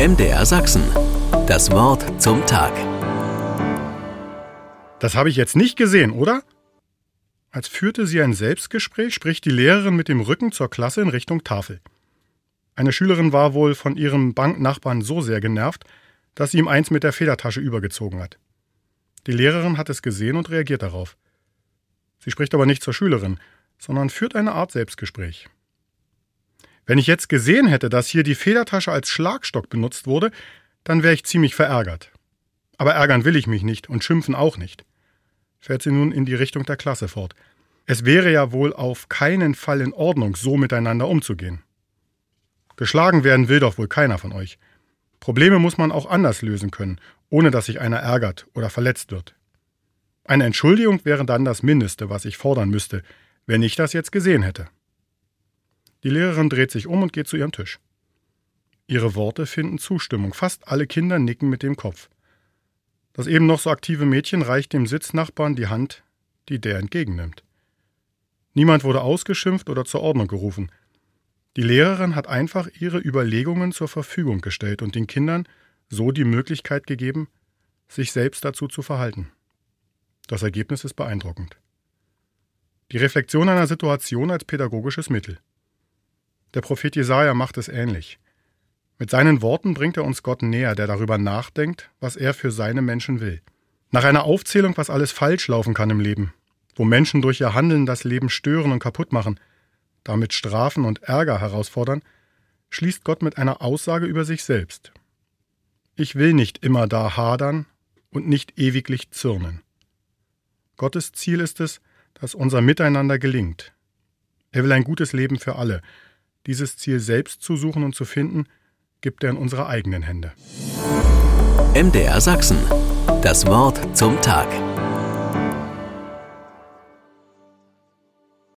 MDR Sachsen. Das Wort zum Tag. Das habe ich jetzt nicht gesehen, oder? Als führte sie ein Selbstgespräch, spricht die Lehrerin mit dem Rücken zur Klasse in Richtung Tafel. Eine Schülerin war wohl von ihrem Banknachbarn so sehr genervt, dass sie ihm eins mit der Federtasche übergezogen hat. Die Lehrerin hat es gesehen und reagiert darauf. Sie spricht aber nicht zur Schülerin, sondern führt eine Art Selbstgespräch. Wenn ich jetzt gesehen hätte, dass hier die Federtasche als Schlagstock benutzt wurde, dann wäre ich ziemlich verärgert. Aber ärgern will ich mich nicht und schimpfen auch nicht. Fährt sie nun in die Richtung der Klasse fort. Es wäre ja wohl auf keinen Fall in Ordnung, so miteinander umzugehen. Geschlagen werden will doch wohl keiner von euch. Probleme muss man auch anders lösen können, ohne dass sich einer ärgert oder verletzt wird. Eine Entschuldigung wäre dann das Mindeste, was ich fordern müsste, wenn ich das jetzt gesehen hätte. Die Lehrerin dreht sich um und geht zu ihrem Tisch. Ihre Worte finden Zustimmung. Fast alle Kinder nicken mit dem Kopf. Das eben noch so aktive Mädchen reicht dem Sitznachbarn die Hand, die der entgegennimmt. Niemand wurde ausgeschimpft oder zur Ordnung gerufen. Die Lehrerin hat einfach ihre Überlegungen zur Verfügung gestellt und den Kindern so die Möglichkeit gegeben, sich selbst dazu zu verhalten. Das Ergebnis ist beeindruckend. Die Reflexion einer Situation als pädagogisches Mittel. Der Prophet Jesaja macht es ähnlich. Mit seinen Worten bringt er uns Gott näher, der darüber nachdenkt, was er für seine Menschen will. Nach einer Aufzählung, was alles falsch laufen kann im Leben, wo Menschen durch ihr Handeln das Leben stören und kaputt machen, damit Strafen und Ärger herausfordern, schließt Gott mit einer Aussage über sich selbst. Ich will nicht immer da hadern und nicht ewiglich zürnen. Gottes Ziel ist es, dass unser Miteinander gelingt. Er will ein gutes Leben für alle, dieses Ziel selbst zu suchen und zu finden, gibt er in unsere eigenen Hände. MDR Sachsen. Das Wort zum Tag.